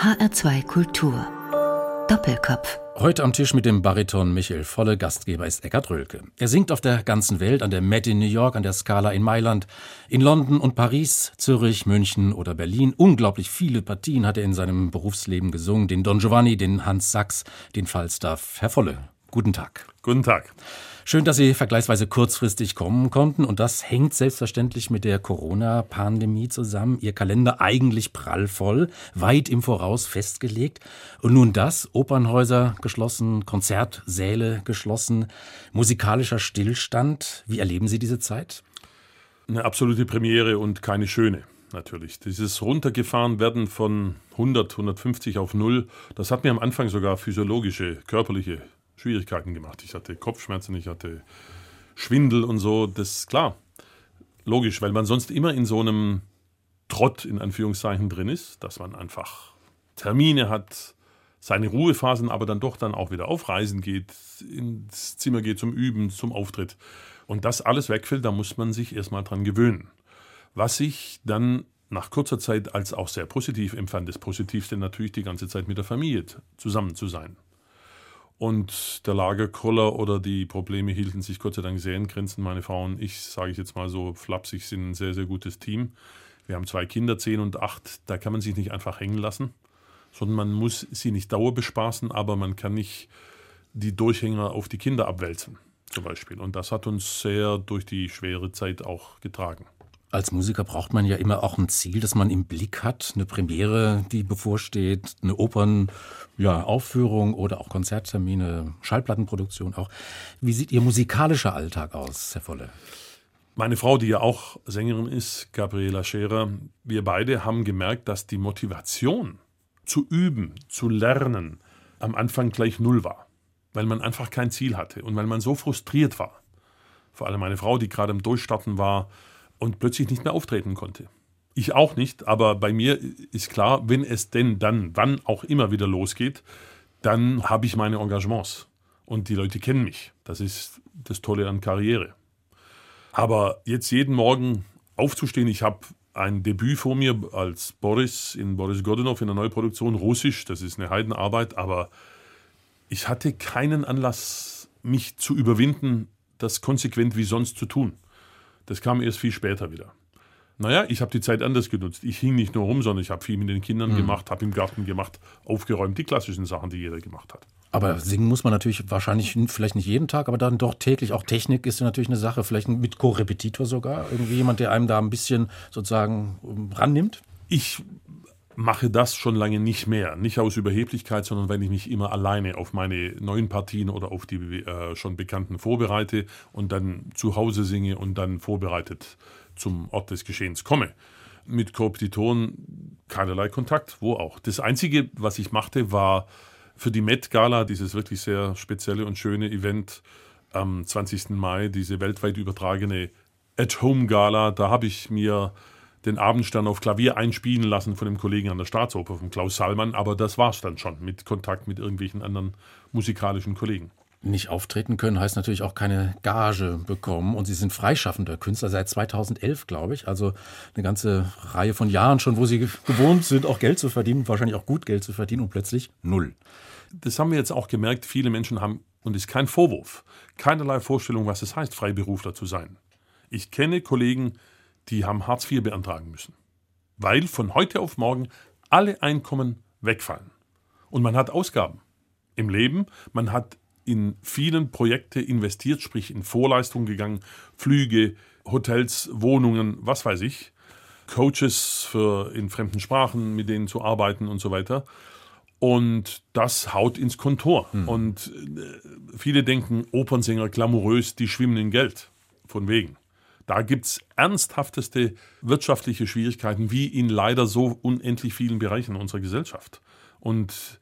HR2 Kultur. Doppelkopf. Heute am Tisch mit dem Bariton Michael Volle, Gastgeber ist Eckart Rölke. Er singt auf der ganzen Welt, an der Met in New York, an der Scala in Mailand, in London und Paris, Zürich, München oder Berlin. Unglaublich viele Partien hat er in seinem Berufsleben gesungen. Den Don Giovanni, den Hans Sachs, den Falstaff. Herr Volle, guten Tag. Guten Tag. Schön, dass Sie vergleichsweise kurzfristig kommen konnten. Und das hängt selbstverständlich mit der Corona-Pandemie zusammen. Ihr Kalender eigentlich prallvoll, weit im Voraus festgelegt. Und nun das, Opernhäuser geschlossen, Konzertsäle geschlossen, musikalischer Stillstand. Wie erleben Sie diese Zeit? Eine absolute Premiere und keine schöne natürlich. Dieses runtergefahren werden von 100, 150 auf 0, das hat mir am Anfang sogar physiologische, körperliche Schwierigkeiten gemacht. Ich hatte Kopfschmerzen, ich hatte Schwindel und so. Das ist klar. Logisch, weil man sonst immer in so einem Trott in Anführungszeichen drin ist, dass man einfach Termine hat, seine Ruhephasen, aber dann doch dann auch wieder auf Reisen geht, ins Zimmer geht zum Üben, zum Auftritt. Und das alles wegfällt, da muss man sich erstmal dran gewöhnen. Was ich dann nach kurzer Zeit als auch sehr positiv empfand, das Positivste natürlich die ganze Zeit mit der Familie zusammen zu sein. Und der Lagerkoller oder die Probleme hielten sich Gott sei Dank sehr in Grenzen. Meine Frau und ich, sage ich jetzt mal so flapsig, sind ein sehr, sehr gutes Team. Wir haben zwei Kinder, zehn und acht. Da kann man sich nicht einfach hängen lassen, sondern man muss sie nicht dauerbespaßen, aber man kann nicht die Durchhänger auf die Kinder abwälzen, zum Beispiel. Und das hat uns sehr durch die schwere Zeit auch getragen. Als Musiker braucht man ja immer auch ein Ziel, das man im Blick hat. Eine Premiere, die bevorsteht, eine Opernaufführung ja, oder auch Konzerttermine, Schallplattenproduktion auch. Wie sieht Ihr musikalischer Alltag aus, Herr Volle? Meine Frau, die ja auch Sängerin ist, Gabriela Scherer, wir beide haben gemerkt, dass die Motivation zu üben, zu lernen, am Anfang gleich null war. Weil man einfach kein Ziel hatte und weil man so frustriert war. Vor allem meine Frau, die gerade im Durchstarten war, und plötzlich nicht mehr auftreten konnte. Ich auch nicht, aber bei mir ist klar, wenn es denn dann, wann auch immer wieder losgeht, dann habe ich meine Engagements und die Leute kennen mich. Das ist das Tolle an Karriere. Aber jetzt jeden Morgen aufzustehen, ich habe ein Debüt vor mir als Boris in Boris Godunov in der Neuproduktion, Russisch, das ist eine Heidenarbeit, aber ich hatte keinen Anlass, mich zu überwinden, das konsequent wie sonst zu tun. Das kam erst viel später wieder. Naja, ich habe die Zeit anders genutzt. Ich hing nicht nur rum, sondern ich habe viel mit den Kindern mhm. gemacht, habe im Garten gemacht, aufgeräumt, die klassischen Sachen, die jeder gemacht hat. Aber singen muss man natürlich wahrscheinlich vielleicht nicht jeden Tag, aber dann doch täglich. Auch Technik ist natürlich eine Sache. Vielleicht mit Co-Repetitor sogar. Irgendwie jemand, der einem da ein bisschen sozusagen ähm, rannimmt. Ich mache das schon lange nicht mehr. Nicht aus Überheblichkeit, sondern weil ich mich immer alleine auf meine neuen Partien oder auf die äh, schon bekannten vorbereite und dann zu Hause singe und dann vorbereitet zum Ort des Geschehens komme. Mit Kooptitoren keinerlei Kontakt, wo auch. Das Einzige, was ich machte, war für die Met Gala, dieses wirklich sehr spezielle und schöne Event am 20. Mai, diese weltweit übertragene At-Home Gala, da habe ich mir den Abendstern auf Klavier einspielen lassen von dem Kollegen an der Staatsoper, von Klaus Salmann, aber das war es dann schon mit Kontakt mit irgendwelchen anderen musikalischen Kollegen. Nicht auftreten können heißt natürlich auch keine Gage bekommen und Sie sind freischaffender Künstler seit 2011, glaube ich, also eine ganze Reihe von Jahren schon, wo Sie gewohnt sind, auch Geld zu verdienen, wahrscheinlich auch gut Geld zu verdienen und plötzlich null. Das haben wir jetzt auch gemerkt, viele Menschen haben, und ist kein Vorwurf, keinerlei Vorstellung, was es heißt, Freiberufler zu sein. Ich kenne Kollegen, die haben Hartz IV beantragen müssen, weil von heute auf morgen alle Einkommen wegfallen. Und man hat Ausgaben im Leben, man hat in vielen Projekte investiert, sprich in Vorleistungen gegangen, Flüge, Hotels, Wohnungen, was weiß ich, Coaches für in fremden Sprachen, mit denen zu arbeiten und so weiter. Und das haut ins Kontor. Hm. Und äh, viele denken, Opernsänger glamourös, die schwimmen in Geld. Von wegen. Da gibt es ernsthafteste wirtschaftliche Schwierigkeiten, wie in leider so unendlich vielen Bereichen unserer Gesellschaft. Und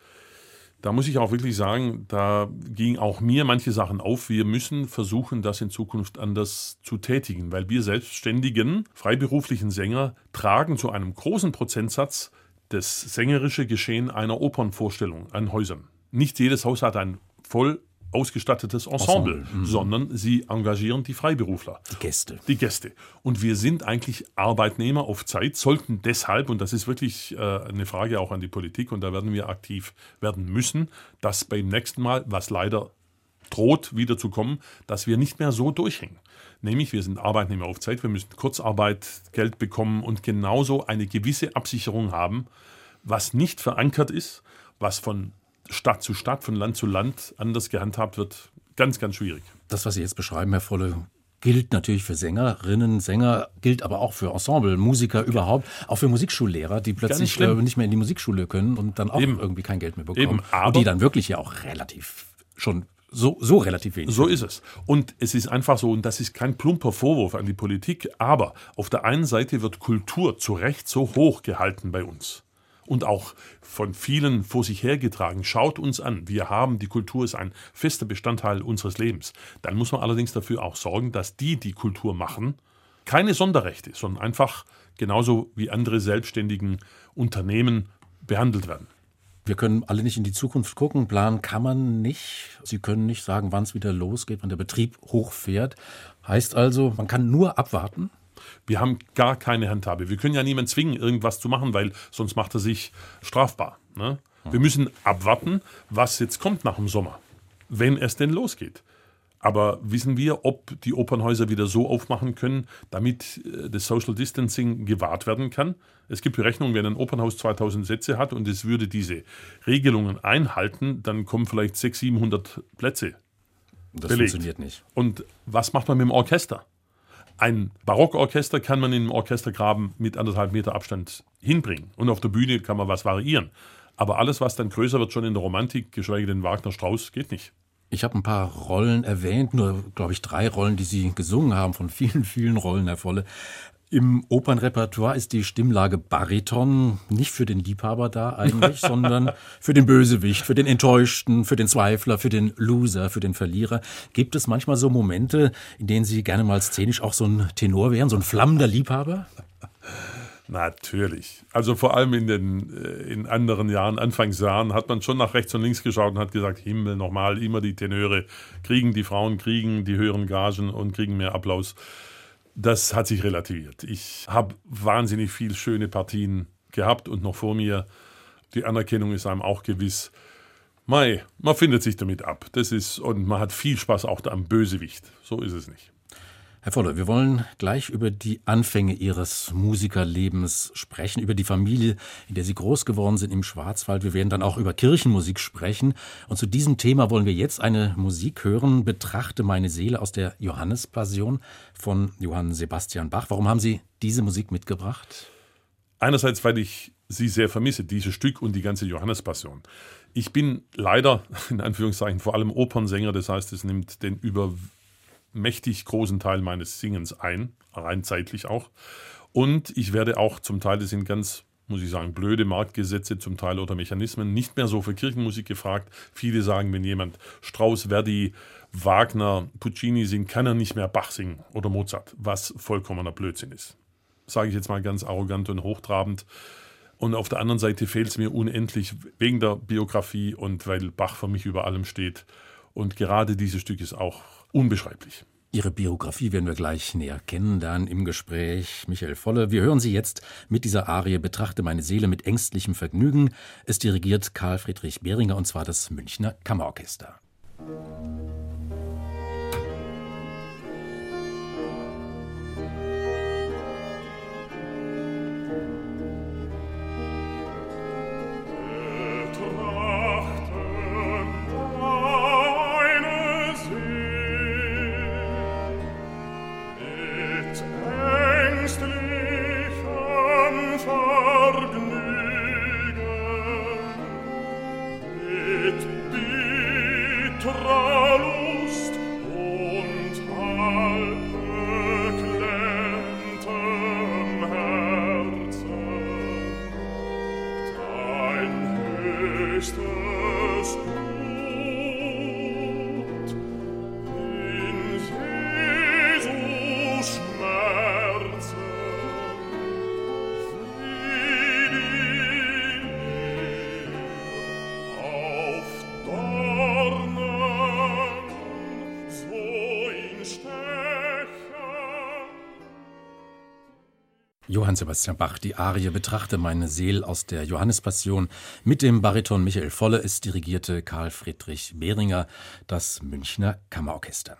da muss ich auch wirklich sagen, da ging auch mir manche Sachen auf. Wir müssen versuchen, das in Zukunft anders zu tätigen, weil wir selbstständigen, freiberuflichen Sänger tragen zu einem großen Prozentsatz das sängerische Geschehen einer Opernvorstellung an Häusern. Nicht jedes Haus hat ein voll ausgestattetes Ensemble, Ensemble, mhm. sondern sie engagieren die Freiberufler. Die Gäste. Die Gäste. Und wir sind eigentlich Arbeitnehmer auf Zeit, sollten deshalb, und das ist wirklich äh, eine Frage auch an die Politik, und da werden wir aktiv werden müssen, dass beim nächsten Mal, was leider droht wieder zu kommen, dass wir nicht mehr so durchhängen. Nämlich, wir sind Arbeitnehmer auf Zeit, wir müssen Kurzarbeit, Geld bekommen und genauso eine gewisse Absicherung haben, was nicht verankert ist, was von Stadt zu Stadt, von Land zu Land anders gehandhabt wird. Ganz, ganz schwierig. Das, was Sie jetzt beschreiben, Herr Volle, gilt natürlich für Sängerinnen, Sänger, gilt aber auch für Ensemble, Musiker überhaupt, auch für Musikschullehrer, die plötzlich äh, nicht mehr in die Musikschule können und dann auch Eben. irgendwie kein Geld mehr bekommen. Eben, aber und die dann wirklich ja auch relativ schon so, so relativ wenig. So ist es. Und es ist einfach so, und das ist kein plumper Vorwurf an die Politik, aber auf der einen Seite wird Kultur zu Recht so hoch gehalten bei uns und auch von vielen vor sich hergetragen. Schaut uns an, wir haben, die Kultur ist ein fester Bestandteil unseres Lebens. Dann muss man allerdings dafür auch sorgen, dass die, die Kultur machen, keine Sonderrechte, sondern einfach genauso wie andere selbstständigen Unternehmen behandelt werden. Wir können alle nicht in die Zukunft gucken. Planen kann man nicht. Sie können nicht sagen, wann es wieder losgeht, wann der Betrieb hochfährt. Heißt also, man kann nur abwarten. Wir haben gar keine Handhabe. Wir können ja niemanden zwingen, irgendwas zu machen, weil sonst macht er sich strafbar. Ne? Wir müssen abwarten, was jetzt kommt nach dem Sommer, wenn es denn losgeht. Aber wissen wir, ob die Opernhäuser wieder so aufmachen können, damit äh, das Social Distancing gewahrt werden kann? Es gibt Berechnungen, wenn ein Opernhaus 2000 Sätze hat und es würde diese Regelungen einhalten, dann kommen vielleicht 600, 700 Plätze. Das belegt. funktioniert nicht. Und was macht man mit dem Orchester? Ein Barockorchester kann man im Orchestergraben mit anderthalb Meter Abstand hinbringen. Und auf der Bühne kann man was variieren. Aber alles, was dann größer wird, schon in der Romantik, geschweige denn Wagner Strauß, geht nicht. Ich habe ein paar Rollen erwähnt, nur, glaube ich, drei Rollen, die Sie gesungen haben, von vielen, vielen Rollen, Herr Volle. Im Opernrepertoire ist die Stimmlage Bariton nicht für den Liebhaber da eigentlich, sondern für den Bösewicht, für den Enttäuschten, für den Zweifler, für den Loser, für den Verlierer. Gibt es manchmal so Momente, in denen Sie gerne mal szenisch auch so ein Tenor wären, so ein flammender Liebhaber? Natürlich. Also vor allem in den äh, in anderen Jahren, Anfangsjahren, hat man schon nach rechts und links geschaut und hat gesagt, Himmel, nochmal, immer die Tenöre kriegen, die Frauen kriegen die höheren Gagen und kriegen mehr Applaus. Das hat sich relativiert. Ich habe wahnsinnig viele schöne Partien gehabt und noch vor mir. Die Anerkennung ist einem auch gewiss. Mai, man findet sich damit ab. Das ist, und man hat viel Spaß auch am Bösewicht. So ist es nicht. Herr Voller, wir wollen gleich über die Anfänge Ihres Musikerlebens sprechen, über die Familie, in der Sie groß geworden sind im Schwarzwald. Wir werden dann auch über Kirchenmusik sprechen. Und zu diesem Thema wollen wir jetzt eine Musik hören, Betrachte meine Seele aus der Johannespassion von Johann Sebastian Bach. Warum haben Sie diese Musik mitgebracht? Einerseits, weil ich sie sehr vermisse, dieses Stück und die ganze Johannespassion. Ich bin leider, in Anführungszeichen, vor allem Opernsänger, das heißt, es nimmt den über mächtig großen Teil meines Singens ein, rein zeitlich auch. Und ich werde auch zum Teil, das sind ganz, muss ich sagen, blöde Marktgesetze zum Teil oder Mechanismen, nicht mehr so für Kirchenmusik gefragt. Viele sagen, wenn jemand Strauss, Verdi, Wagner, Puccini singt, kann er nicht mehr Bach singen oder Mozart, was vollkommener Blödsinn ist. Sage ich jetzt mal ganz arrogant und hochtrabend. Und auf der anderen Seite fehlt es mir unendlich wegen der Biografie und weil Bach für mich über allem steht. Und gerade dieses Stück ist auch unbeschreiblich. Ihre Biografie werden wir gleich näher kennen, dann im Gespräch. Michael Volle, wir hören Sie jetzt mit dieser Arie Betrachte meine Seele mit ängstlichem Vergnügen. Es dirigiert Karl Friedrich Behringer und zwar das Münchner Kammerorchester. Johann Sebastian Bach, die Arie Betrachte meine Seel aus der Johannespassion mit dem Bariton Michael Volle. Es dirigierte Karl Friedrich Behringer, das Münchner Kammerorchester.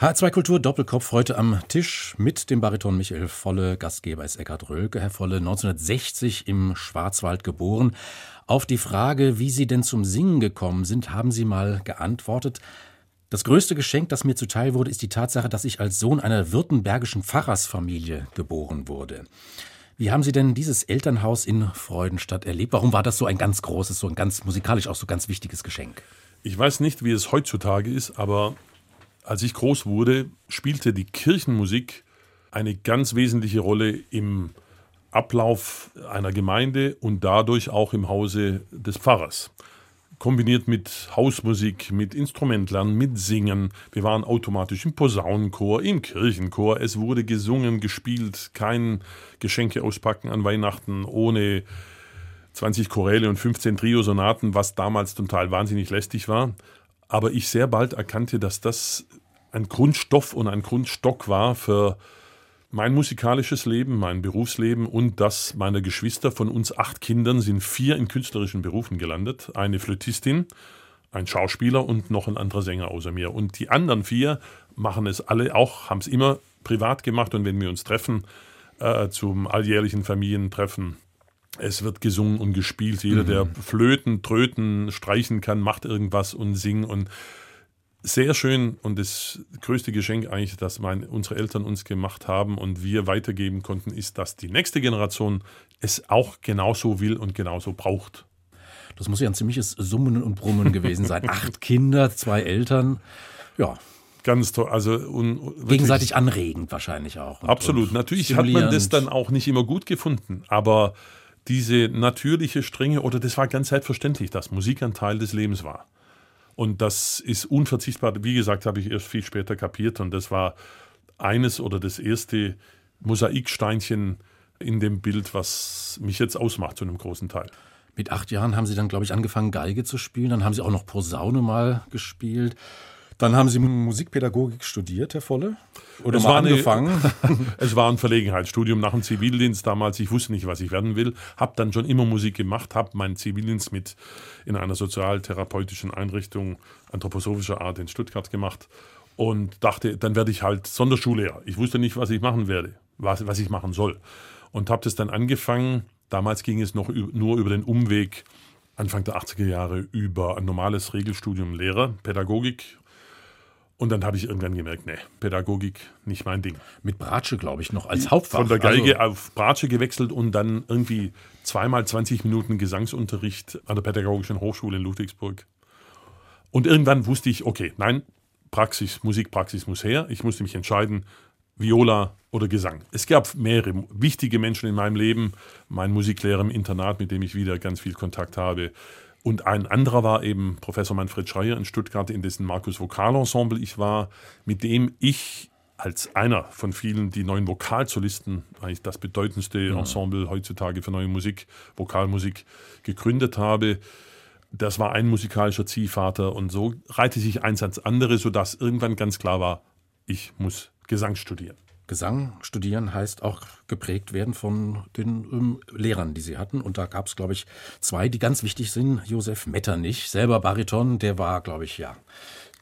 H2 Kultur Doppelkopf heute am Tisch mit dem Bariton Michael Volle. Gastgeber ist Eckhard Rölke. Herr Volle, 1960 im Schwarzwald geboren. Auf die Frage, wie Sie denn zum Singen gekommen sind, haben Sie mal geantwortet, das größte Geschenk, das mir zuteil wurde, ist die Tatsache, dass ich als Sohn einer württembergischen Pfarrersfamilie geboren wurde. Wie haben Sie denn dieses Elternhaus in Freudenstadt erlebt? Warum war das so ein ganz großes, so ein ganz musikalisch auch so ganz wichtiges Geschenk? Ich weiß nicht, wie es heutzutage ist, aber als ich groß wurde, spielte die Kirchenmusik eine ganz wesentliche Rolle im Ablauf einer Gemeinde und dadurch auch im Hause des Pfarrers kombiniert mit Hausmusik, mit Instrumentlernen, mit Singen. Wir waren automatisch im Posaunenchor, im Kirchenchor. Es wurde gesungen, gespielt, kein Geschenke auspacken an Weihnachten ohne 20 Choräle und 15 Triosonaten, was damals total wahnsinnig lästig war. Aber ich sehr bald erkannte, dass das ein Grundstoff und ein Grundstock war für mein musikalisches Leben, mein Berufsleben und das meiner Geschwister. Von uns acht Kindern sind vier in künstlerischen Berufen gelandet. Eine Flötistin, ein Schauspieler und noch ein anderer Sänger außer mir. Und die anderen vier machen es alle auch, haben es immer privat gemacht. Und wenn wir uns treffen äh, zum alljährlichen Familientreffen, es wird gesungen und gespielt. Jeder, mhm. der Flöten, Tröten, streichen kann, macht irgendwas und singt. Und sehr schön und das größte Geschenk eigentlich, das mein, unsere Eltern uns gemacht haben und wir weitergeben konnten, ist, dass die nächste Generation es auch genauso will und genauso braucht. Das muss ja ein ziemliches Summen und Brummen gewesen sein. Acht Kinder, zwei Eltern. Ja, ganz toll. Also und gegenseitig anregend wahrscheinlich auch. Und, absolut. Und Natürlich hat man das dann auch nicht immer gut gefunden, aber diese natürliche Strenge oder das war ganz selbstverständlich, dass Musik ein Teil des Lebens war. Und das ist unverzichtbar. Wie gesagt, habe ich erst viel später kapiert. Und das war eines oder das erste Mosaiksteinchen in dem Bild, was mich jetzt ausmacht zu einem großen Teil. Mit acht Jahren haben Sie dann, glaube ich, angefangen, Geige zu spielen. Dann haben Sie auch noch Posaune mal gespielt. Dann haben Sie Musikpädagogik studiert, Herr Volle? Oder es mal angefangen? Eine, es war ein Verlegenheitsstudium nach dem Zivildienst damals. Ich wusste nicht, was ich werden will. Habe dann schon immer Musik gemacht, habe meinen Zivildienst mit in einer sozialtherapeutischen Einrichtung anthroposophischer Art in Stuttgart gemacht und dachte, dann werde ich halt Sonderschullehrer. Ich wusste nicht, was ich machen werde, was, was ich machen soll. Und habe das dann angefangen. Damals ging es noch nur über den Umweg Anfang der 80er Jahre über ein normales Regelstudium Lehrer, Pädagogik und dann habe ich irgendwann gemerkt, nee, Pädagogik nicht mein Ding. Mit Bratsche, glaube ich, noch als Hauptfach. Von der Geige also. auf Bratsche gewechselt und dann irgendwie zweimal 20 Minuten Gesangsunterricht an der Pädagogischen Hochschule in Ludwigsburg. Und irgendwann wusste ich, okay, nein, Praxis, Musikpraxis muss her. Ich musste mich entscheiden, Viola oder Gesang. Es gab mehrere wichtige Menschen in meinem Leben. Mein Musiklehrer im Internat, mit dem ich wieder ganz viel Kontakt habe. Und ein anderer war eben Professor Manfred Schreier in Stuttgart, in dessen Markus Vokalensemble ich war, mit dem ich als einer von vielen die neuen Vokalsolisten, eigentlich das bedeutendste ja. Ensemble heutzutage für neue Musik, Vokalmusik, gegründet habe. Das war ein musikalischer Ziehvater und so reihte sich eins ans andere, sodass irgendwann ganz klar war, ich muss Gesang studieren. Gesang studieren heißt auch geprägt werden von den ähm, Lehrern, die sie hatten. Und da gab es, glaube ich, zwei, die ganz wichtig sind. Josef Metternich, selber Bariton, der war, glaube ich, ja,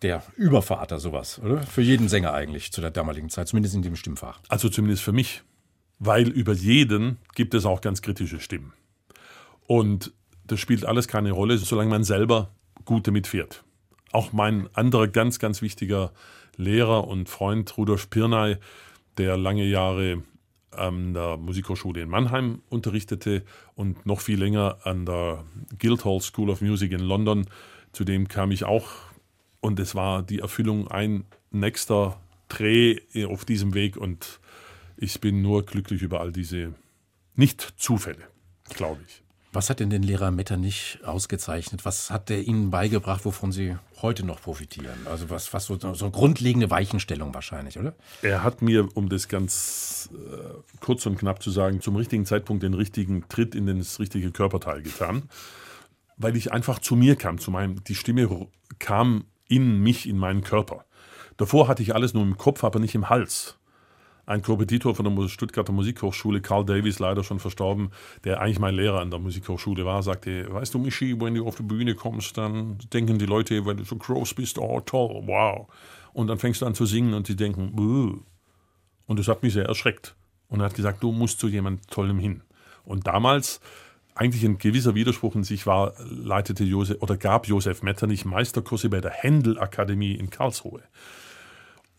der Übervater sowas, oder? Für jeden Sänger eigentlich zu der damaligen Zeit, zumindest in dem Stimmfach. Also zumindest für mich. Weil über jeden gibt es auch ganz kritische Stimmen. Und das spielt alles keine Rolle, solange man selber gut damit fährt. Auch mein anderer ganz, ganz wichtiger Lehrer und Freund Rudolf Pirnay, der lange Jahre an der Musikhochschule in Mannheim unterrichtete und noch viel länger an der Guildhall School of Music in London. Zudem kam ich auch und es war die Erfüllung ein nächster Dreh auf diesem Weg und ich bin nur glücklich über all diese Nicht-Zufälle, glaube ich. Was hat denn den Lehrer Metternich ausgezeichnet? Was hat er Ihnen beigebracht, wovon Sie heute noch profitieren? Also was, was so, so eine grundlegende Weichenstellung wahrscheinlich, oder? Er hat mir, um das ganz äh, kurz und knapp zu sagen, zum richtigen Zeitpunkt den richtigen Tritt in das richtige Körperteil getan, weil ich einfach zu mir kam, zu meinem, die Stimme kam in mich, in meinen Körper. Davor hatte ich alles nur im Kopf, aber nicht im Hals. Ein Kompetitor von der Stuttgarter Musikhochschule, Carl Davies, leider schon verstorben, der eigentlich mein Lehrer an der Musikhochschule war, sagte, weißt du, Michi, wenn du auf die Bühne kommst, dann denken die Leute, wenn du so groß bist, oh toll, wow. Und dann fängst du an zu singen und sie denken, Buh. und das hat mich sehr erschreckt. Und er hat gesagt, du musst zu jemand Tollem hin. Und damals eigentlich ein gewisser Widerspruch in sich war, leitete Josef oder gab Josef Metternich Meisterkurse bei der Händel Akademie in Karlsruhe.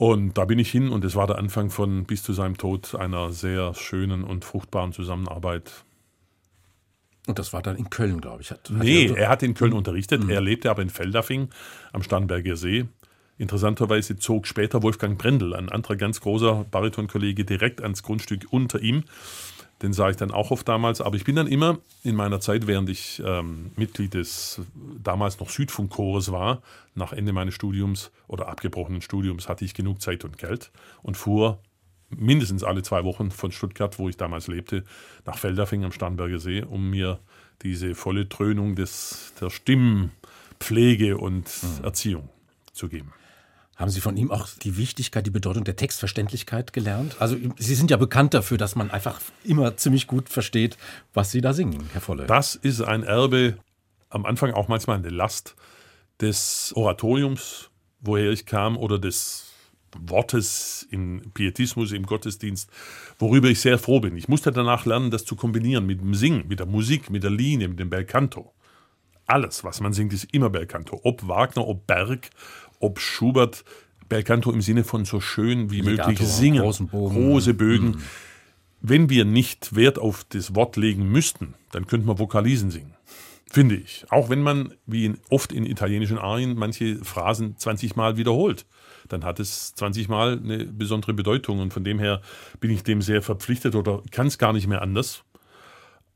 Und da bin ich hin und es war der Anfang von bis zu seinem Tod einer sehr schönen und fruchtbaren Zusammenarbeit. Und das war dann in Köln, glaube ich. Hat, hat nee, er, er, hat in Köln unterrichtet. Mhm. Er lebte aber in Feldafing am Starnberger See. Interessanterweise zog später Wolfgang Brendel, ein anderer ganz großer Baritonkollege, direkt ans Grundstück unter ihm. Den sah ich dann auch oft damals. Aber ich bin dann immer in meiner Zeit, während ich ähm, Mitglied des damals noch Südfunkchores war, nach Ende meines Studiums oder abgebrochenen Studiums, hatte ich genug Zeit und Geld und fuhr mindestens alle zwei Wochen von Stuttgart, wo ich damals lebte, nach Feldafing am Starnberger See, um mir diese volle Dröhnung des, der Stimmpflege und mhm. Erziehung zu geben. Haben Sie von ihm auch die Wichtigkeit, die Bedeutung der Textverständlichkeit gelernt? Also Sie sind ja bekannt dafür, dass man einfach immer ziemlich gut versteht, was Sie da singen, Herr Volle. Das ist ein Erbe, am Anfang auch manchmal eine Last des Oratoriums, woher ich kam, oder des Wortes im Pietismus, im Gottesdienst, worüber ich sehr froh bin. Ich musste danach lernen, das zu kombinieren mit dem Singen, mit der Musik, mit der Linie, mit dem Belcanto. Alles, was man singt, ist immer Belcanto. Ob Wagner, ob Berg, ob Schubert Belcanto im Sinne von so schön wie Legato, möglich singen, große Bögen. Mhm. Wenn wir nicht Wert auf das Wort legen müssten, dann könnte man Vokalisen singen. Finde ich. Auch wenn man, wie in, oft in italienischen Arien, manche Phrasen 20 Mal wiederholt. Dann hat es 20 Mal eine besondere Bedeutung. Und von dem her bin ich dem sehr verpflichtet oder kann es gar nicht mehr anders.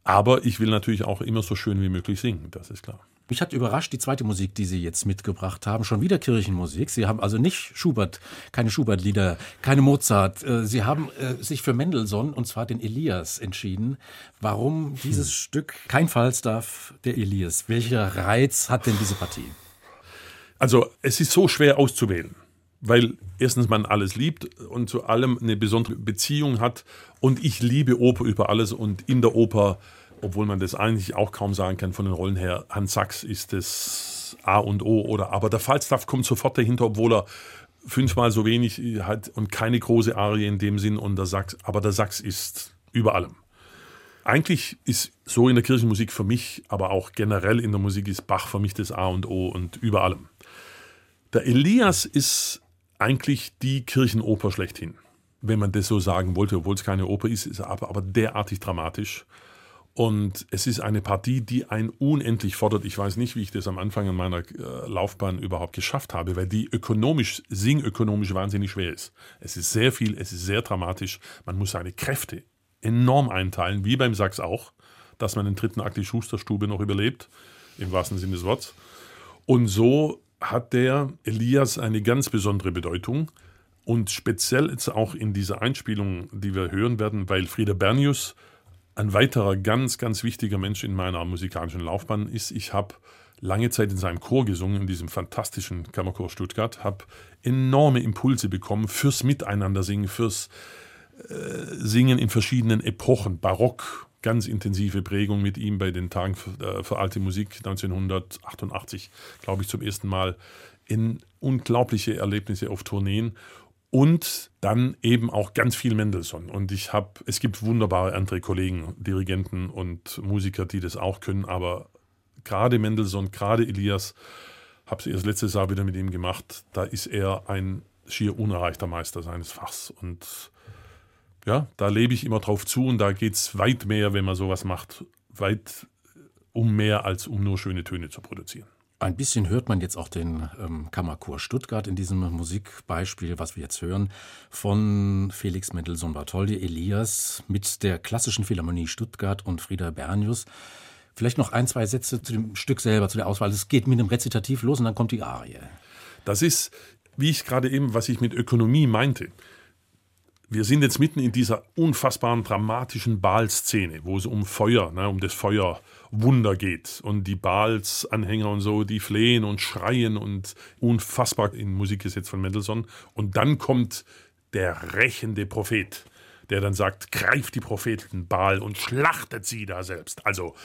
Aber ich will natürlich auch immer so schön wie möglich singen, das ist klar. Mich hat überrascht die zweite Musik, die Sie jetzt mitgebracht haben. Schon wieder Kirchenmusik. Sie haben also nicht Schubert, keine Schubert-Lieder, keine Mozart. Äh, Sie haben äh, sich für Mendelssohn, und zwar den Elias, entschieden. Warum dieses hm. Stück? Kein Falstaff, der Elias. Welcher Reiz hat denn diese Partie? Also, es ist so schwer auszuwählen weil erstens man alles liebt und zu allem eine besondere Beziehung hat. Und ich liebe Oper über alles und in der Oper obwohl man das eigentlich auch kaum sagen kann von den Rollen her, Hans Sachs ist das A und O oder aber der Falstaff kommt sofort dahinter, obwohl er fünfmal so wenig hat und keine große Arie in dem Sinn und der Sachs, aber der Sachs ist über allem. Eigentlich ist so in der Kirchenmusik für mich, aber auch generell in der Musik ist Bach für mich das A und O und über allem. Der Elias ist eigentlich die Kirchenoper schlechthin, wenn man das so sagen wollte, obwohl es keine Oper ist, ist er aber, aber derartig dramatisch. Und es ist eine Partie, die einen unendlich fordert. Ich weiß nicht, wie ich das am Anfang in meiner äh, Laufbahn überhaupt geschafft habe, weil die ökonomisch, singökonomisch wahnsinnig schwer ist. Es ist sehr viel, es ist sehr dramatisch. Man muss seine Kräfte enorm einteilen, wie beim Sachs auch, dass man den dritten Akt die Schusterstube noch überlebt, im wahrsten Sinne des Wortes. Und so hat der Elias eine ganz besondere Bedeutung. Und speziell jetzt auch in dieser Einspielung, die wir hören werden, weil Frieda Bernius ein weiterer ganz, ganz wichtiger Mensch in meiner musikalischen Laufbahn ist, ich habe lange Zeit in seinem Chor gesungen, in diesem fantastischen Kammerchor Stuttgart, habe enorme Impulse bekommen fürs Miteinandersingen, fürs äh, Singen in verschiedenen Epochen, Barock, ganz intensive Prägung mit ihm bei den Tagen für, äh, für alte Musik 1988, glaube ich, zum ersten Mal. In unglaubliche Erlebnisse auf Tourneen und dann eben auch ganz viel Mendelssohn. Und ich habe, es gibt wunderbare andere Kollegen, Dirigenten und Musiker, die das auch können, aber gerade Mendelssohn, gerade Elias, habe es erst letztes Jahr wieder mit ihm gemacht. Da ist er ein schier unerreichter Meister seines Fachs. Und ja, da lebe ich immer drauf zu und da geht es weit mehr, wenn man sowas macht, weit um mehr als um nur schöne Töne zu produzieren. Ein bisschen hört man jetzt auch den ähm, Kammerchor Stuttgart in diesem Musikbeispiel, was wir jetzt hören, von Felix Mendelssohn-Bartholdy, Elias mit der Klassischen Philharmonie Stuttgart und Frieda Bernius. Vielleicht noch ein, zwei Sätze zu dem Stück selber, zu der Auswahl. Es geht mit dem Rezitativ los und dann kommt die Arie. Das ist, wie ich gerade eben, was ich mit Ökonomie meinte. Wir sind jetzt mitten in dieser unfassbaren dramatischen Baalszene, wo es um Feuer, ne, um das Feuer Wunder geht. Und die Baals-Anhänger und so, die flehen und schreien und unfassbar in Musikgesetz von Mendelssohn. Und dann kommt der rächende Prophet, der dann sagt, greift die Propheten Baal und schlachtet sie da selbst. Also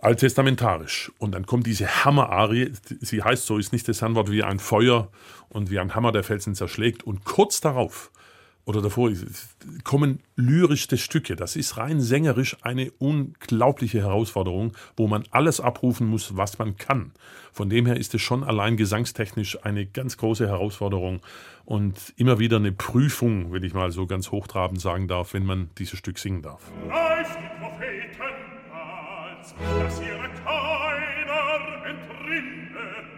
alttestamentarisch. Und dann kommt diese Hammerarie, sie heißt so, ist nicht das Handwort wie ein Feuer und wie ein Hammer der Felsen zerschlägt. Und kurz darauf oder davor kommen lyrischste Stücke. Das ist rein sängerisch eine unglaubliche Herausforderung, wo man alles abrufen muss, was man kann. Von dem her ist es schon allein gesangstechnisch eine ganz große Herausforderung und immer wieder eine Prüfung, wenn ich mal so ganz hochtrabend sagen darf, wenn man dieses Stück singen darf. Reißt die Propheten als, dass ihre keiner entrinne,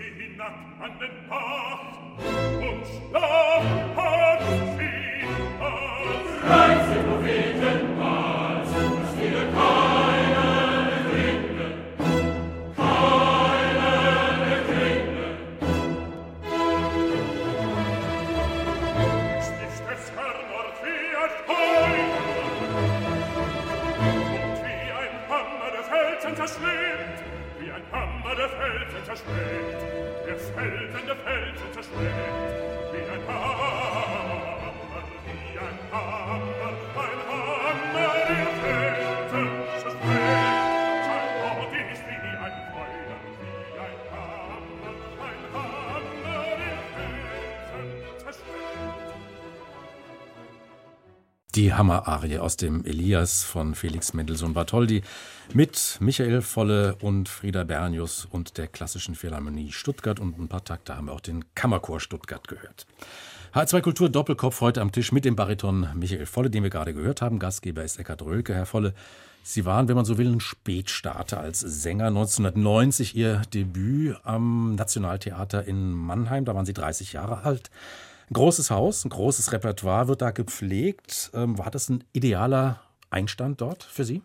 sie hinab an den Bach und schlafen. Die Hammerarie aus dem Elias von Felix Mendelssohn Bartholdy mit Michael Volle und Frieda Bernius und der Klassischen Philharmonie Stuttgart. Und ein paar Takte haben wir auch den Kammerchor Stuttgart gehört. H2 Kultur Doppelkopf heute am Tisch mit dem Bariton Michael Volle, den wir gerade gehört haben. Gastgeber ist Eckhard Rölke. Herr Volle, Sie waren, wenn man so will, ein Spätstarter als Sänger. 1990 Ihr Debüt am Nationaltheater in Mannheim. Da waren Sie 30 Jahre alt. Ein großes Haus, ein großes Repertoire wird da gepflegt. Ähm, war das ein idealer Einstand dort für Sie?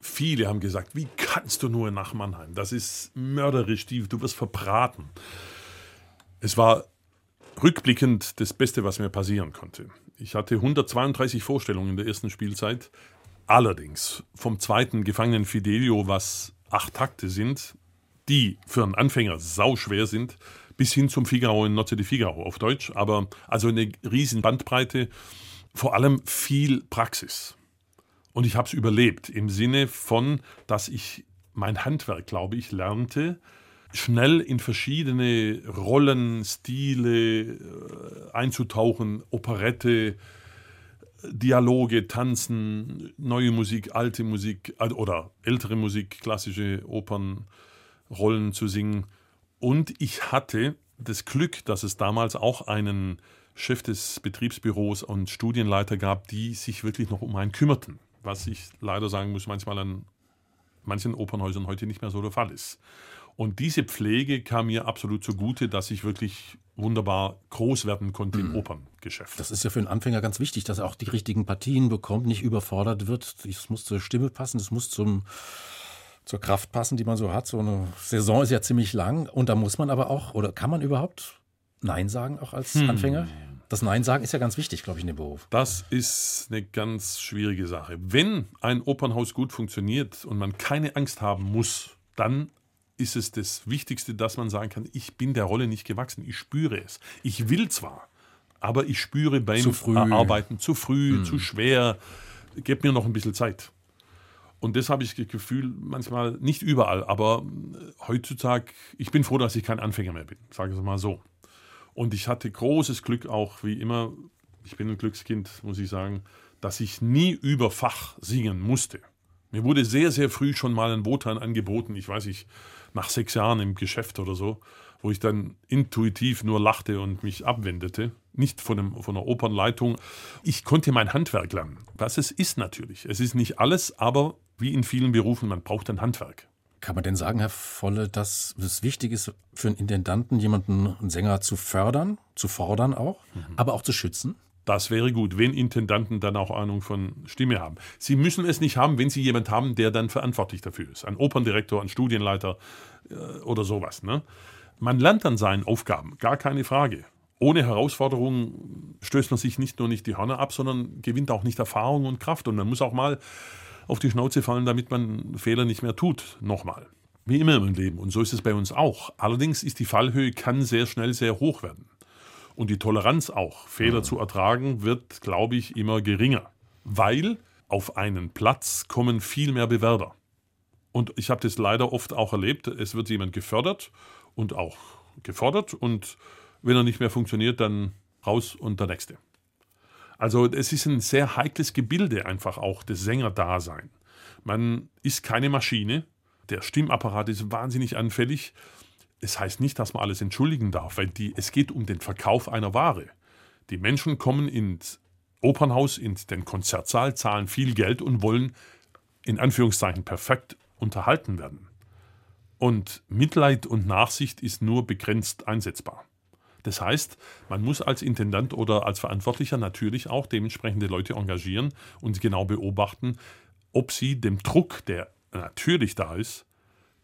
Viele haben gesagt, wie kannst du nur nach Mannheim? Das ist mörderisch, du wirst verbraten. Es war rückblickend das Beste, was mir passieren konnte. Ich hatte 132 Vorstellungen in der ersten Spielzeit. Allerdings vom zweiten Gefangenen Fidelio, was acht Takte sind, die für einen Anfänger sauschwer sind, bis hin zum Figaro in Nozze de Figaro auf Deutsch. Aber also eine riesen Bandbreite, vor allem viel Praxis. Und ich habe es überlebt im Sinne von, dass ich mein Handwerk, glaube ich, lernte, schnell in verschiedene Rollen, Stile äh, einzutauchen, Operette, Dialoge, Tanzen, neue Musik, alte Musik oder ältere Musik, klassische Opernrollen zu singen. Und ich hatte das Glück, dass es damals auch einen Chef des Betriebsbüros und Studienleiter gab, die sich wirklich noch um einen kümmerten was ich leider sagen muss, manchmal an manchen Opernhäusern heute nicht mehr so der Fall ist. Und diese Pflege kam mir absolut zugute, dass ich wirklich wunderbar groß werden konnte im mhm. Operngeschäft. Das ist ja für einen Anfänger ganz wichtig, dass er auch die richtigen Partien bekommt, nicht überfordert wird. Es muss zur Stimme passen, es muss zum, zur Kraft passen, die man so hat. So eine Saison ist ja ziemlich lang und da muss man aber auch, oder kann man überhaupt Nein sagen, auch als hm. Anfänger? Das Nein sagen ist ja ganz wichtig, glaube ich, in dem Beruf. Das ist eine ganz schwierige Sache. Wenn ein Opernhaus gut funktioniert und man keine Angst haben muss, dann ist es das Wichtigste, dass man sagen kann, ich bin der Rolle nicht gewachsen, ich spüre es. Ich will zwar, aber ich spüre beim zu Arbeiten zu früh, hm. zu schwer, gebt mir noch ein bisschen Zeit. Und das habe ich das Gefühl, manchmal nicht überall, aber heutzutage, ich bin froh, dass ich kein Anfänger mehr bin, sage ich es mal so. Und ich hatte großes Glück auch, wie immer, ich bin ein Glückskind, muss ich sagen, dass ich nie über Fach singen musste. Mir wurde sehr, sehr früh schon mal ein Wotan angeboten, ich weiß nicht, nach sechs Jahren im Geschäft oder so, wo ich dann intuitiv nur lachte und mich abwendete. Nicht von, einem, von einer Opernleitung. Ich konnte mein Handwerk lernen. Was es ist natürlich. Es ist nicht alles, aber wie in vielen Berufen, man braucht ein Handwerk. Kann man denn sagen, Herr Volle, dass es wichtig ist für einen Intendanten, jemanden, einen Sänger zu fördern, zu fordern auch, mhm. aber auch zu schützen? Das wäre gut, wenn Intendanten dann auch Ahnung von Stimme haben. Sie müssen es nicht haben, wenn Sie jemanden haben, der dann verantwortlich dafür ist. Ein Operndirektor, ein Studienleiter äh, oder sowas. Ne? Man lernt dann seinen Aufgaben, gar keine Frage. Ohne Herausforderungen stößt man sich nicht nur nicht die Hörner ab, sondern gewinnt auch nicht Erfahrung und Kraft. Und man muss auch mal auf die Schnauze fallen, damit man Fehler nicht mehr tut. Nochmal. Wie immer im Leben. Und so ist es bei uns auch. Allerdings ist die Fallhöhe kann sehr schnell sehr hoch werden. Und die Toleranz auch, Fehler mhm. zu ertragen, wird, glaube ich, immer geringer. Weil auf einen Platz kommen viel mehr Bewerber. Und ich habe das leider oft auch erlebt. Es wird jemand gefördert und auch gefordert. Und wenn er nicht mehr funktioniert, dann raus und der nächste. Also es ist ein sehr heikles Gebilde einfach auch das Sängerdasein. Man ist keine Maschine. Der Stimmapparat ist wahnsinnig anfällig. Es heißt nicht, dass man alles entschuldigen darf, weil die, es geht um den Verkauf einer Ware. Die Menschen kommen ins Opernhaus, in den Konzertsaal, zahlen viel Geld und wollen in Anführungszeichen perfekt unterhalten werden. Und Mitleid und Nachsicht ist nur begrenzt einsetzbar. Das heißt, man muss als Intendant oder als Verantwortlicher natürlich auch dementsprechende Leute engagieren und genau beobachten, ob sie dem Druck, der natürlich da ist,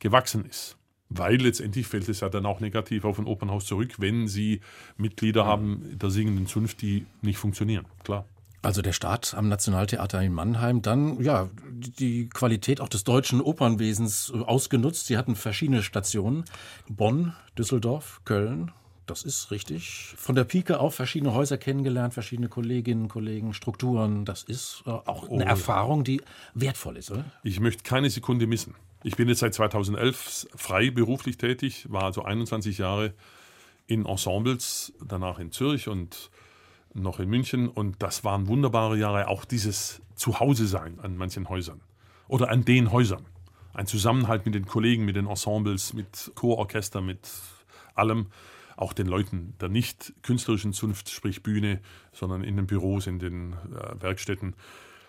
gewachsen ist. Weil letztendlich fällt es ja dann auch negativ auf ein Opernhaus zurück, wenn sie Mitglieder haben der singenden Zunft, die nicht funktionieren. Klar. Also der Start am Nationaltheater in Mannheim, dann ja die Qualität auch des deutschen Opernwesens ausgenutzt. Sie hatten verschiedene Stationen: Bonn, Düsseldorf, Köln. Das ist richtig. Von der Pike auf verschiedene Häuser kennengelernt, verschiedene Kolleginnen, Kollegen, Strukturen. Das ist äh, auch eine oh, Erfahrung, die wertvoll ist, oder? Ich möchte keine Sekunde missen. Ich bin jetzt seit 2011 frei beruflich tätig, war also 21 Jahre in Ensembles, danach in Zürich und noch in München. Und das waren wunderbare Jahre, auch dieses Zuhause-Sein an manchen Häusern oder an den Häusern. Ein Zusammenhalt mit den Kollegen, mit den Ensembles, mit Chororchester, mit allem. Auch den Leuten der nicht künstlerischen Zunft, sprich Bühne, sondern in den Büros, in den äh, Werkstätten.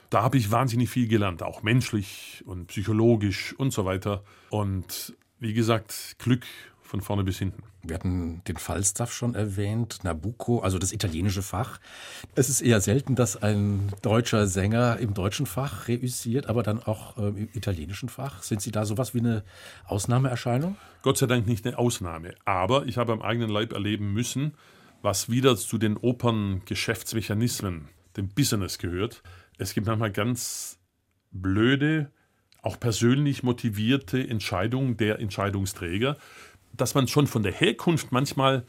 Da habe ich wahnsinnig viel gelernt, auch menschlich und psychologisch und so weiter. Und wie gesagt, Glück von vorne bis hinten. Wir hatten den Falstaff schon erwähnt, Nabucco, also das italienische Fach. Es ist eher selten, dass ein deutscher Sänger im deutschen Fach reüssiert, aber dann auch äh, im italienischen Fach. Sind Sie da sowas wie eine Ausnahmeerscheinung? Gott sei Dank nicht eine Ausnahme. Aber ich habe am eigenen Leib erleben müssen, was wieder zu den Operngeschäftsmechanismen, dem Business gehört. Es gibt manchmal ganz blöde, auch persönlich motivierte Entscheidungen der Entscheidungsträger, dass man schon von der Herkunft manchmal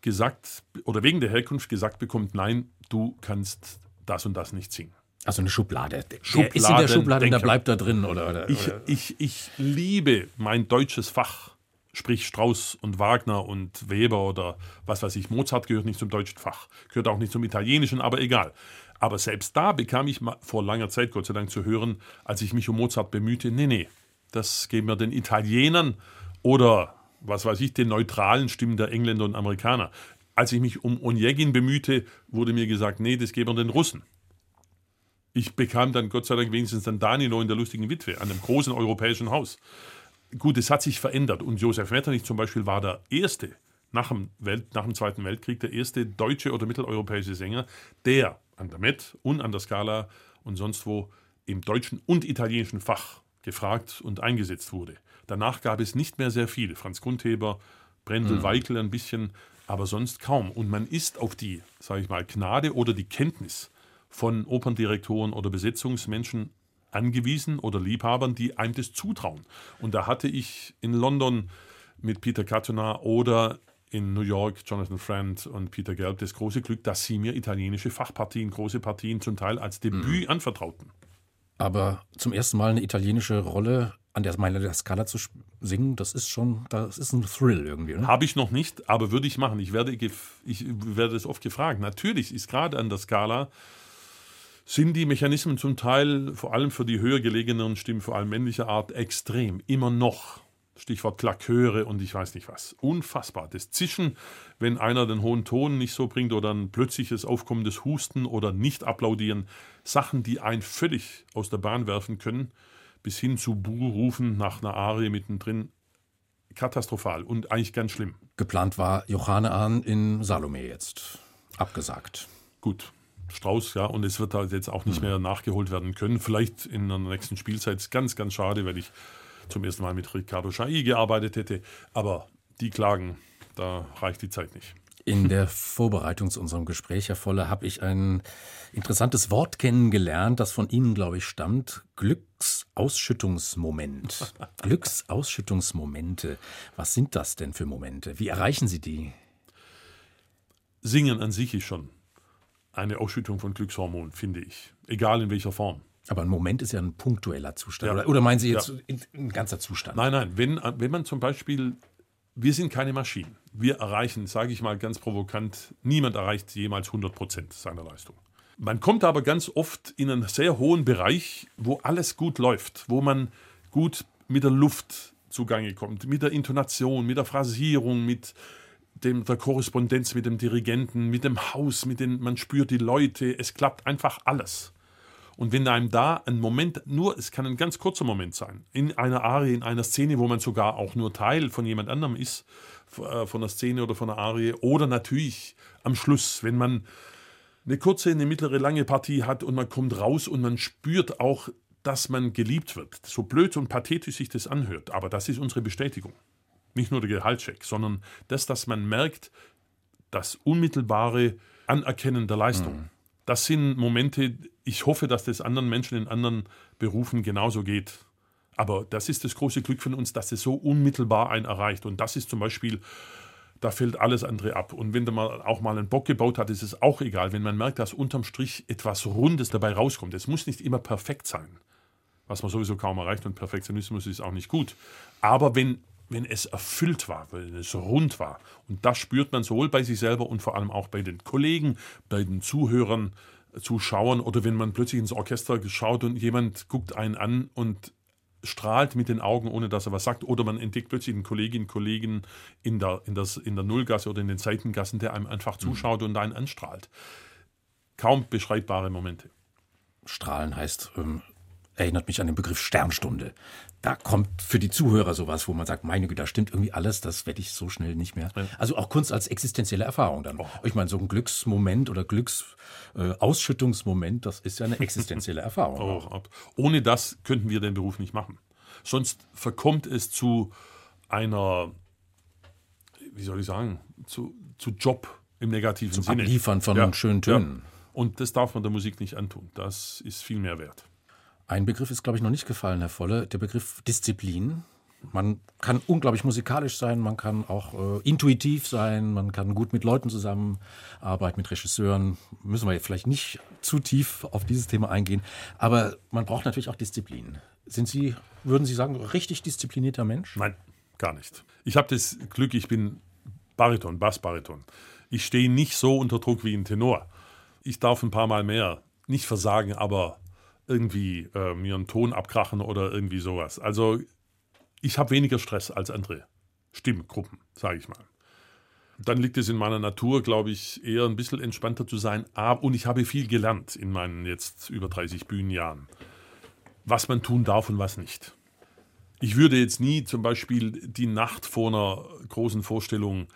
gesagt oder wegen der Herkunft gesagt bekommt, nein, du kannst das und das nicht singen. Also eine Schublade. Schubladen, ist in der Schublade und der bleibt da drin, oder? oder, ich, oder? Ich, ich liebe mein deutsches Fach, sprich Strauss und Wagner und Weber oder was weiß ich. Mozart gehört nicht zum deutschen Fach, gehört auch nicht zum italienischen, aber egal. Aber selbst da bekam ich vor langer Zeit, Gott sei Dank, zu hören, als ich mich um Mozart bemühte, nee, nee, das geben wir den Italienern oder was weiß ich, den neutralen Stimmen der Engländer und Amerikaner. Als ich mich um Onegin bemühte, wurde mir gesagt, nee, das geben wir den Russen. Ich bekam dann Gott sei Dank wenigstens dann Danilo in der lustigen Witwe an einem großen europäischen Haus. Gut, es hat sich verändert und Josef Metternich zum Beispiel war der erste nach dem, Welt, nach dem Zweiten Weltkrieg der erste deutsche oder mitteleuropäische Sänger, der an der Met und an der Scala und sonst wo im deutschen und italienischen Fach gefragt und eingesetzt wurde. Danach gab es nicht mehr sehr viele. Franz Grundheber, Brendel, mhm. Weikel ein bisschen, aber sonst kaum. Und man ist auf die, sage ich mal, Gnade oder die Kenntnis von Operndirektoren oder Besetzungsmenschen angewiesen oder Liebhabern, die einem das zutrauen. Und da hatte ich in London mit Peter Katona oder in New York Jonathan Friend und Peter Gelb das große Glück, dass sie mir italienische Fachpartien, große Partien zum Teil als Debüt mhm. anvertrauten. Aber zum ersten Mal eine italienische Rolle an der Meile der Skala zu singen, das ist schon, das ist ein Thrill irgendwie. Ne? Habe ich noch nicht, aber würde ich machen. Ich werde, ich werde das oft gefragt. Natürlich ist gerade an der Skala sind die Mechanismen zum Teil, vor allem für die höher gelegenen Stimmen, vor allem männlicher Art, extrem. Immer noch. Stichwort Klaköre und ich weiß nicht was. Unfassbar. Das Zischen, wenn einer den hohen Ton nicht so bringt oder ein plötzliches aufkommendes Husten oder nicht applaudieren. Sachen, die einen völlig aus der Bahn werfen können bis hin zu Buhrufen nach einer Arie mittendrin. Katastrophal und eigentlich ganz schlimm. Geplant war Johanne Ahn in Salome jetzt. Abgesagt. Gut, Strauß, ja, und es wird halt jetzt auch nicht mhm. mehr nachgeholt werden können. Vielleicht in der nächsten Spielzeit. Ist ganz, ganz schade, weil ich zum ersten Mal mit Ricardo Schai gearbeitet hätte. Aber die Klagen, da reicht die Zeit nicht. In der Vorbereitung zu unserem Gespräch, Herr Volle, habe ich ein interessantes Wort kennengelernt, das von Ihnen, glaube ich, stammt. Glücksausschüttungsmoment. Glücksausschüttungsmomente. Was sind das denn für Momente? Wie erreichen Sie die? Singen an sich ist schon eine Ausschüttung von Glückshormonen, finde ich. Egal in welcher Form. Aber ein Moment ist ja ein punktueller Zustand. Ja. Oder, meinen Sie jetzt Ja. in- ein ganzer Zustand? Nein, nein, wenn, wenn man zum Beispiel, wir sind keine Maschinen. Wir erreichen, sage ich mal ganz provokant, niemand erreicht jemals 100 Prozent seiner Leistung. Man kommt aber ganz oft in einen sehr hohen Bereich, wo alles gut läuft, wo man gut mit der Luft zugange kommt, mit der Intonation, mit der Phrasierung, mit dem, der Korrespondenz mit dem Dirigenten, mit dem Haus, mit den, man spürt die Leute, es klappt einfach alles. Und wenn einem da ein Moment, nur, es kann ein ganz kurzer Moment sein, in einer Arie, in einer Szene, wo man sogar auch nur Teil von jemand anderem ist, äh, von der Szene oder von der Arie, oder natürlich am Schluss, wenn man eine kurze, eine mittlere, lange Partie hat und man kommt raus und man spürt auch, dass man geliebt wird. So blöd und pathetisch sich das anhört, aber das ist unsere Bestätigung. Nicht nur der Gehaltscheck, sondern das, dass man merkt, das unmittelbare Anerkennen der Leistung. Das sind Momente, ich hoffe, dass das anderen Menschen in anderen Berufen genauso geht. Aber das ist das große Glück von uns, dass es so unmittelbar einen erreicht. Und das ist zum Beispiel, da fällt alles andere ab. Und wenn man auch mal einen Bock gebaut hat, ist es auch egal, wenn man merkt, dass unterm Strich etwas Rundes dabei rauskommt. Es muss nicht immer perfekt sein, was man sowieso kaum erreicht. Und Perfektionismus ist auch nicht gut. Aber wenn, wenn es erfüllt war, wenn es rund war, und das spürt man sowohl bei sich selber und vor allem auch bei den Kollegen, bei den Zuhörern, Zuschauern oder wenn man plötzlich ins Orchester schaut und jemand guckt einen an und strahlt mit den Augen, ohne dass er was sagt. Oder man entdeckt plötzlich einen Kolleginnen Kollegen in der, in, das, in der Nullgasse oder in den Seitengassen, der einem einfach zuschaut und einen anstrahlt. Kaum beschreibbare Momente. Strahlen heißt, ähm, erinnert mich an den Begriff Sternstunde. Da kommt für die Zuhörer sowas, wo man sagt, meine Güte, da stimmt irgendwie alles, das werde ich so schnell nicht mehr. Also auch Kunst als existenzielle Erfahrung dann. Ich meine, so ein Glücksmoment oder Glücksausschüttungsmoment, äh, das ist ja eine existenzielle Erfahrung. Auch ab. Ohne das könnten wir den Beruf nicht machen. Sonst verkommt es zu einer, wie soll ich sagen, zu, zu Job im negativen Zum Sinne. Abliefern von schönen Tönen. Und das darf man der Musik nicht antun. Das ist viel mehr wert. Ein Begriff ist, glaube ich, noch nicht gefallen, Herr Volle, der Begriff Disziplin. Man kann unglaublich musikalisch sein, man kann auch äh, intuitiv sein, man kann gut mit Leuten zusammenarbeiten, mit Regisseuren. Müssen wir vielleicht nicht zu tief auf dieses Thema eingehen, aber man braucht natürlich auch Disziplin. Sind Sie, würden Sie sagen, richtig disziplinierter Mensch? Nein, gar nicht. Ich habe das Glück, ich bin Bariton, Bassbariton. Ich stehe nicht so unter Druck wie ein Tenor. Ich darf ein paar Mal mehr nicht versagen, aber irgendwie äh, mir einen Ton abkrachen oder irgendwie sowas. Also ich habe weniger Stress als andere Stimmgruppen, sage ich mal. Dann liegt es in meiner Natur, glaube ich, eher ein bisschen entspannter zu sein. Aber, und ich habe viel gelernt in meinen jetzt über 30 Bühnenjahren, was man tun darf und was nicht. Ich würde jetzt nie zum Beispiel die Nacht vor einer großen Vorstellung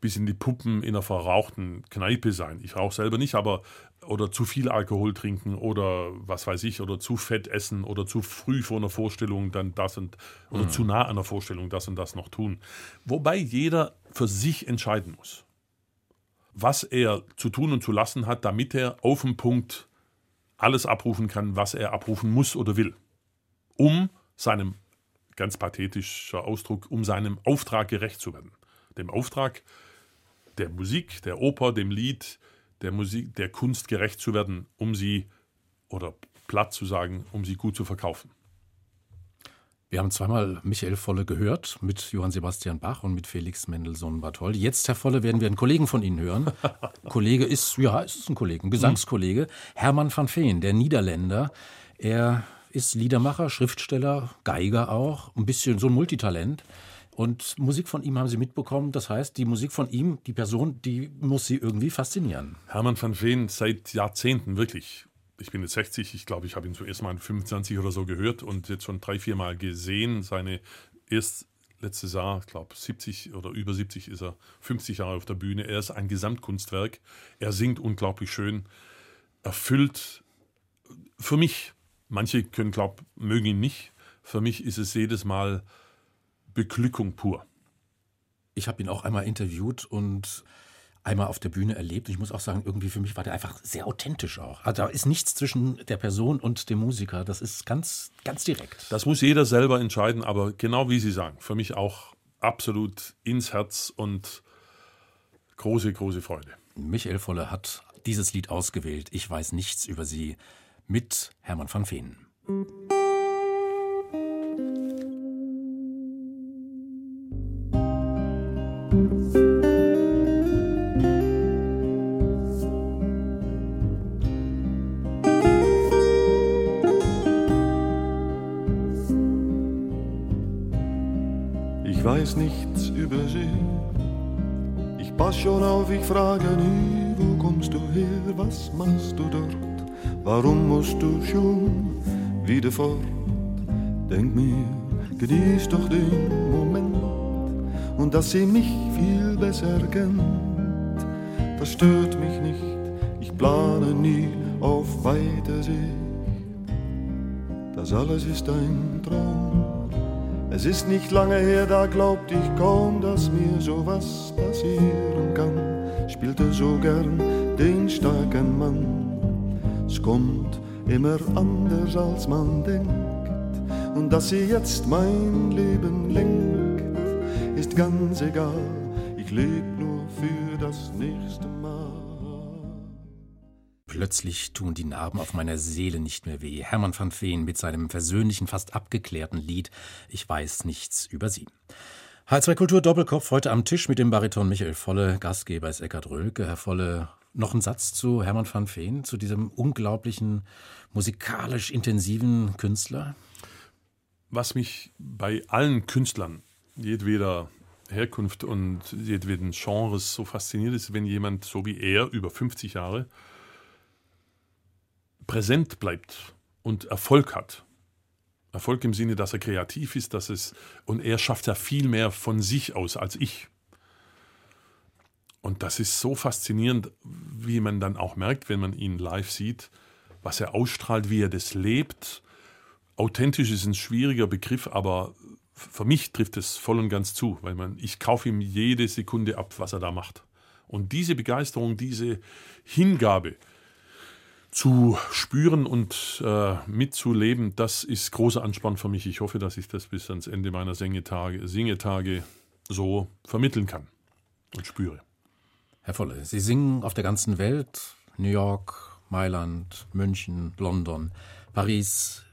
bis in die Puppen in einer verrauchten Kneipe sein. Ich rauche selber nicht, aber oder zu viel Alkohol trinken oder was weiß ich, oder zu fett essen oder zu früh vor einer Vorstellung dann das und oder zu nah an der Vorstellung das und das noch tun. Wobei jeder für sich entscheiden muss, was er zu tun und zu lassen hat, damit er auf den Punkt alles abrufen kann, was er abrufen muss oder will, um seinem ganz pathetischer Ausdruck, um seinem Auftrag gerecht zu werden. Dem Auftrag der Musik, der Oper, dem Lied, der Musik, der Kunst gerecht zu werden, um sie, oder platt zu sagen, um sie gut zu verkaufen. Wir haben zweimal Michael Volle gehört mit Johann Sebastian Bach und mit Felix Mendelssohn Bartholdy. Jetzt, Herr Volle, werden wir einen Kollegen von Ihnen hören. Kollege ist, ja, es ist ein Kollege, ein Gesangskollege. Hermann van Veen, der Niederländer. Er ist Liedermacher, Schriftsteller, Geiger auch, ein bisschen so ein Multitalent. Und Musik von ihm haben Sie mitbekommen. Das heißt, die Musik von ihm, die Person, die muss Sie irgendwie faszinieren. Hermann van Veen seit Jahrzehnten wirklich. Ich bin jetzt 60, ich glaube, ich habe ihn zuerst mal in 25 oder so gehört und jetzt schon drei, vier Mal gesehen. Seine erst letztes Jahr, ich glaube 70 oder über 70 ist er, 50 Jahre auf der Bühne. Er ist ein Gesamtkunstwerk. Er singt unglaublich schön, erfüllt für mich. Manche können glauben, mögen ihn nicht. Für mich ist es jedes Mal Beglückung pur. Ich habe ihn auch einmal interviewt und einmal auf der Bühne erlebt. Und ich muss auch sagen, irgendwie für mich war der einfach sehr authentisch auch. Also da ist nichts zwischen der Person und dem Musiker. Das ist ganz, ganz direkt. Das muss jeder selber entscheiden, aber genau wie Sie sagen, für mich auch absolut ins Herz und große, große Freude. Michael Volle hat dieses Lied ausgewählt. Ich weiß nichts über sie mit Hermann van Veen. Frage nie, wo kommst du her, was machst du dort, warum musst du schon wieder fort? Denk mir, genieß doch den Moment und dass sie mich viel besser kennt, das stört mich nicht, ich plane nie auf weiter Sicht. Das alles ist ein Traum. Es ist nicht lange her, da glaubt ich kaum, dass mir sowas passieren kann. Spielte so gern den starken Mann. Es kommt immer anders, als man denkt. Und dass sie jetzt mein Leben lenkt, ist ganz egal. Ich leb nur für das nächste Mal. Plötzlich tun die Narben auf meiner Seele nicht mehr weh. Hermann van Veen mit seinem versöhnlichen, fast abgeklärten Lied Ich weiß nichts über sie. H2 Kultur Doppelkopf heute am Tisch mit dem Bariton Michael Volle. Gastgeber ist Eckhard Rölke. Herr Volle, noch ein Satz zu Hermann van Veen, zu diesem unglaublichen, musikalisch intensiven Künstler? Was mich bei allen Künstlern jedweder Herkunft und jedweden Genres so fasziniert ist, wenn jemand so wie er über 50 Jahre präsent bleibt und Erfolg hat. Erfolg im Sinne, dass er kreativ ist, dass es und er schafft ja viel mehr von sich aus als ich. Und das ist so faszinierend, wie man dann auch merkt, wenn man ihn live sieht, was er ausstrahlt, wie er das lebt. Authentisch ist ein schwieriger Begriff, aber für mich trifft es voll und ganz zu, weil man, ich kaufe ihm jede Sekunde ab, was er da macht. Und diese Begeisterung, diese Hingabe, zu spüren und äh, mitzuleben, das ist großer Ansporn für mich. Ich hoffe, dass ich das bis ans Ende meiner Singetage, Singetage so vermitteln kann und spüre. Herr Volle, Sie singen auf der ganzen Welt, New York, Mailand, München, London, Paris,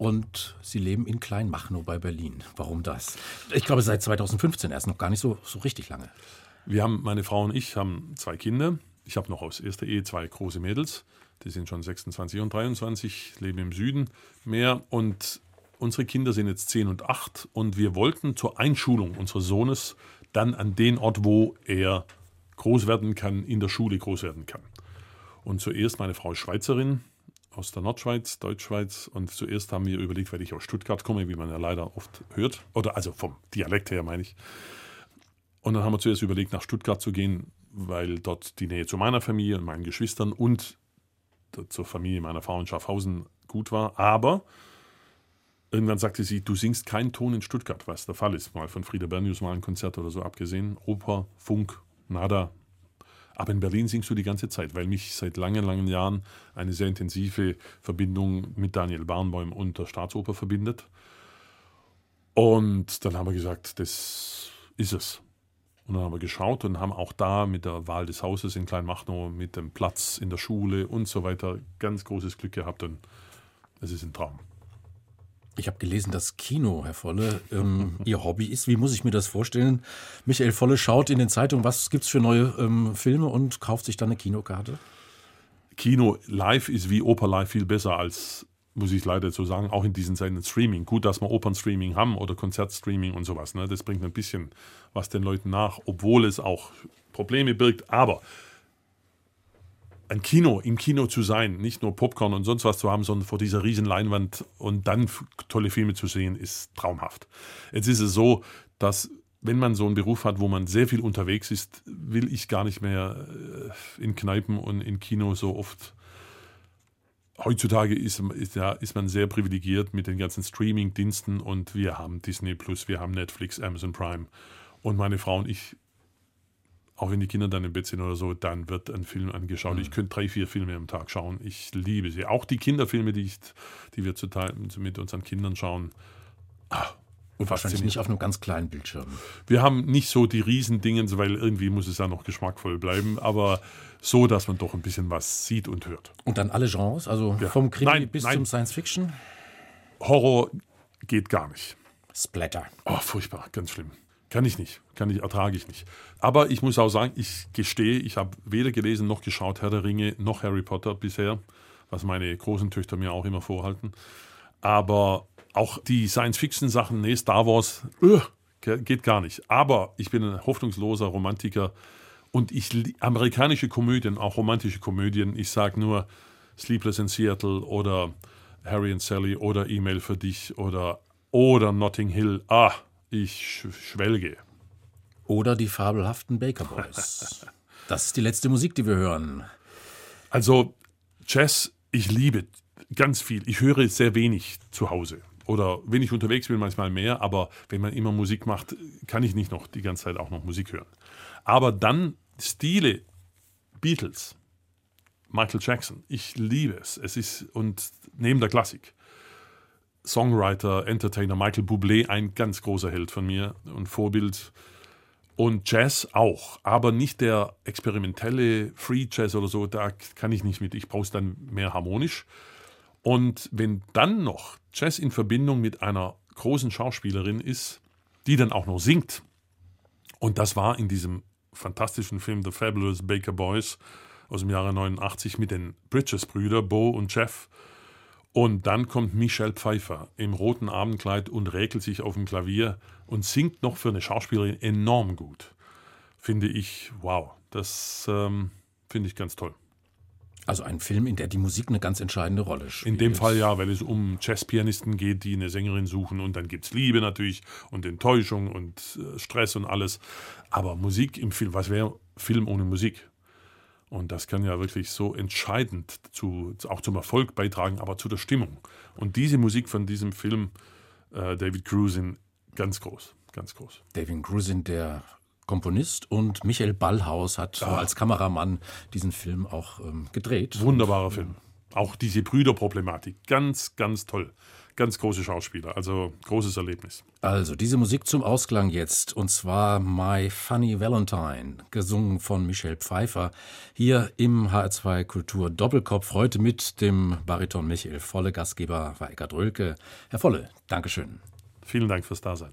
und Sie leben in Kleinmachnow bei Berlin. Warum das? Ich glaube, seit 2015 erst noch gar nicht so, so richtig lange. Wir haben, meine Frau und ich, haben zwei Kinder. Ich habe noch aus erster Ehe zwei große Mädels. Die sind schon 26 und 23, leben im Süden mehr. Und unsere Kinder sind jetzt 10 und 8. Und wir wollten zur Einschulung unseres Sohnes dann an den Ort, wo er groß werden kann, in der Schule groß werden kann. Und zuerst meine Frau ist Schweizerin, aus der Nordschweiz, Deutschschweiz. Und zuerst haben wir überlegt, weil ich aus Stuttgart komme, wie man ja leider oft hört, oder also vom Dialekt her meine ich. Und dann haben wir zuerst überlegt, nach Stuttgart zu gehen, weil dort die Nähe zu meiner Familie und meinen Geschwistern und zur Familie meiner Frau in Schaffhausen gut war. Aber irgendwann sagte sie, du singst keinen Ton in Stuttgart, was der Fall ist. Mal von Frieda Bernius mal ein Konzert oder so abgesehen. Oper, Funk, nada, aber in Berlin singst du die ganze Zeit, weil mich seit langen, langen Jahren eine sehr intensive Verbindung mit Daniel Barnbäum und der Staatsoper verbindet. Und dann haben wir gesagt, das ist es. Und dann haben wir geschaut und haben auch da mit der Wahl des Hauses in Kleinmachnow, mit dem Platz in der Schule und so weiter ganz großes Glück gehabt und es ist ein Traum. Ich habe gelesen, dass Kino, Herr Volle, ähm, Ihr Hobby ist. Wie muss ich mir das vorstellen? Michael Volle schaut in den Zeitungen, was gibt es für neue ähm, Filme und kauft sich dann eine Kinokarte? Kino live ist wie Oper live viel besser als, muss ich leider so sagen, auch in diesen Zeiten Streaming. Gut, dass wir Opernstreaming haben oder Konzertstreaming und sowas. Ne? Das bringt ein bisschen was den Leuten nach, obwohl es auch Probleme birgt. Aber ein Kino, im Kino zu sein, nicht nur Popcorn und sonst was zu haben, sondern vor dieser riesen Leinwand und dann tolle Filme zu sehen, ist traumhaft. Jetzt ist es so, dass wenn man so einen Beruf hat, wo man sehr viel unterwegs ist, will ich gar nicht mehr äh, in Kneipen und in Kino so oft. Heutzutage ist, ist, ja, ist man sehr privilegiert mit den ganzen Streaming-Diensten und wir haben Disney Plus, wir haben Netflix, Amazon Prime und meine Frau und ich auch wenn die Kinder dann im Bett sind oder so, dann wird ein Film angeschaut. Mhm. Ich könnte drei, vier Filme am Tag schauen. Ich liebe sie. Auch die Kinderfilme, die, ich, die wir zu Teil mit unseren Kindern schauen. Ach, Und wahrscheinlich nicht auf einem ganz kleinen Bildschirm. Wir haben nicht so die Riesendingens, weil irgendwie muss es ja noch geschmackvoll bleiben, aber so, dass man doch ein bisschen was sieht und hört. Und dann alle Genres, also ja. vom Krimi nein, bis nein. zum Science Fiction? Horror geht gar nicht. Splatter. Oh, furchtbar, ganz schlimm. Kann ich nicht, kann ich, ertrage ich nicht. Aber ich muss auch sagen, ich gestehe, ich habe weder gelesen noch geschaut Herr der Ringe noch Harry Potter bisher, was meine großen Töchter mir auch immer vorhalten. Aber auch die Science-Fiction-Sachen, nee, Star Wars, uh, geht gar nicht. Aber ich bin ein hoffnungsloser Romantiker und ich amerikanische Komödien, auch romantische Komödien, ich sage nur Sleepless in Seattle oder Harry and Sally oder E-Mail für dich oder, oder Notting Hill. Ah, ich schwelge. Oder die fabelhaften Baker Boys. das ist die letzte Musik, die wir hören. Also Jazz, ich liebe ganz viel. Ich höre sehr wenig zu Hause oder wenn ich unterwegs bin, manchmal mehr, aber wenn man immer Musik macht, kann ich nicht noch die ganze Zeit auch noch Musik hören. Aber dann Stile, Beatles, Michael Jackson, ich liebe es. Es ist, und neben der Klassik, Songwriter, Entertainer, Michael Bublé, ein ganz großer Held von mir und Vorbild. Und Jazz auch, aber nicht der experimentelle Free Jazz oder so, da kann ich nicht mit. Ich brauche es dann mehr harmonisch. Und wenn dann noch Jazz in Verbindung mit einer großen Schauspielerin ist, die dann auch noch singt, und das war in diesem fantastischen Film The Fabulous Baker Boys aus dem Jahre 89 mit den Bridges-Brüdern, Bo und Jeff. Und dann kommt Michelle Pfeiffer im roten Abendkleid und räkelt sich auf dem Klavier und singt noch für eine Schauspielerin enorm gut. Finde ich, wow, das ähm, finde ich ganz toll. Also ein Film, in der die Musik eine ganz entscheidende Rolle spielt. In dem Fall ja, weil es um Jazzpianisten geht, die eine Sängerin suchen und dann gibt es Liebe natürlich und Enttäuschung und äh, Stress und alles. Aber Musik im Film, was wäre Film ohne Musik? Und das kann ja wirklich so entscheidend zu, auch zum Erfolg beitragen, aber zu der Stimmung. Und diese Musik von diesem Film, äh, David Cruisin, ganz groß, ganz groß. David Cruisin, der Komponist und Michael Ballhaus hat ah. als Kameramann diesen Film auch ähm, gedreht. Wunderbarer Film. Auch diese Brüderproblematik. Ganz, ganz toll. Ganz große Schauspieler. Also großes Erlebnis. Also diese Musik zum Ausklang jetzt. Und zwar My Funny Valentine, gesungen von Michelle Pfeiffer. Hier im HR2 Kultur Doppelkopf. Heute mit dem Bariton Michael Volle. Gastgeber war Eckart Rölke. Herr Volle, Dankeschön. Vielen Dank fürs Dasein.